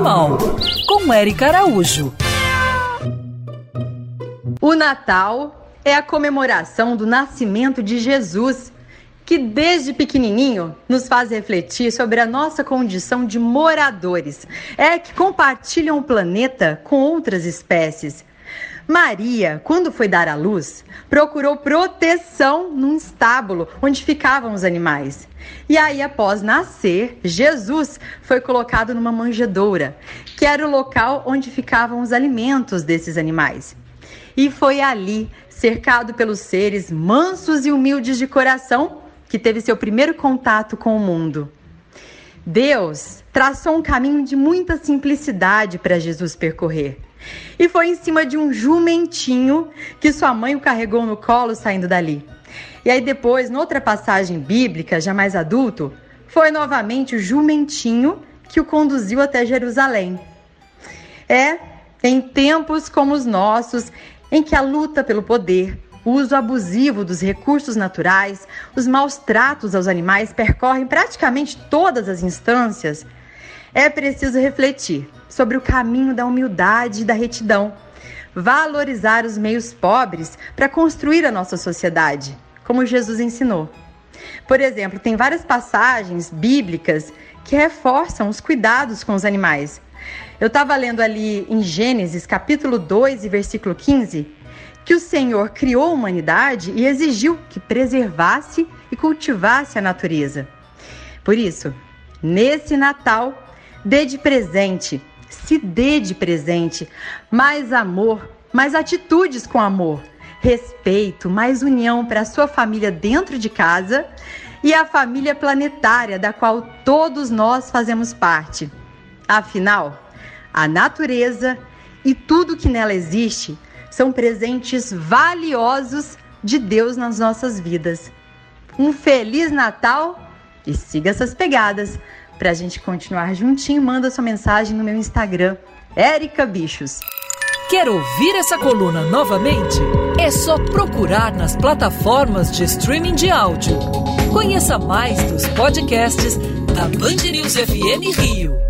animal, com Eric Araújo. O Natal é a comemoração do nascimento de Jesus, que desde pequenininho nos faz refletir sobre a nossa condição de moradores, é que compartilham o planeta com outras espécies. Maria, quando foi dar à luz, procurou proteção num estábulo onde ficavam os animais. E aí, após nascer, Jesus foi colocado numa manjedoura, que era o local onde ficavam os alimentos desses animais. E foi ali, cercado pelos seres mansos e humildes de coração, que teve seu primeiro contato com o mundo. Deus traçou um caminho de muita simplicidade para Jesus percorrer. E foi em cima de um jumentinho que sua mãe o carregou no colo saindo dali. E aí depois, noutra passagem bíblica, já mais adulto, foi novamente o jumentinho que o conduziu até Jerusalém. É, em tempos como os nossos, em que a luta pelo poder, o uso abusivo dos recursos naturais, os maus tratos aos animais percorrem praticamente todas as instâncias, é preciso refletir sobre o caminho da humildade e da retidão, valorizar os meios pobres para construir a nossa sociedade, como Jesus ensinou. Por exemplo, tem várias passagens bíblicas que reforçam os cuidados com os animais. Eu estava lendo ali em Gênesis, capítulo 2 e versículo 15, que o Senhor criou a humanidade e exigiu que preservasse e cultivasse a natureza. Por isso, nesse Natal, dê de presente se dê de presente. Mais amor, mais atitudes com amor, respeito, mais união para a sua família dentro de casa e a família planetária da qual todos nós fazemos parte. Afinal, a natureza e tudo que nela existe são presentes valiosos de Deus nas nossas vidas. Um feliz Natal e siga essas pegadas para a gente continuar juntinho, manda sua mensagem no meu Instagram, Érica Bichos. Quer ouvir essa coluna novamente? É só procurar nas plataformas de streaming de áudio. Conheça mais dos podcasts da Band News FM Rio.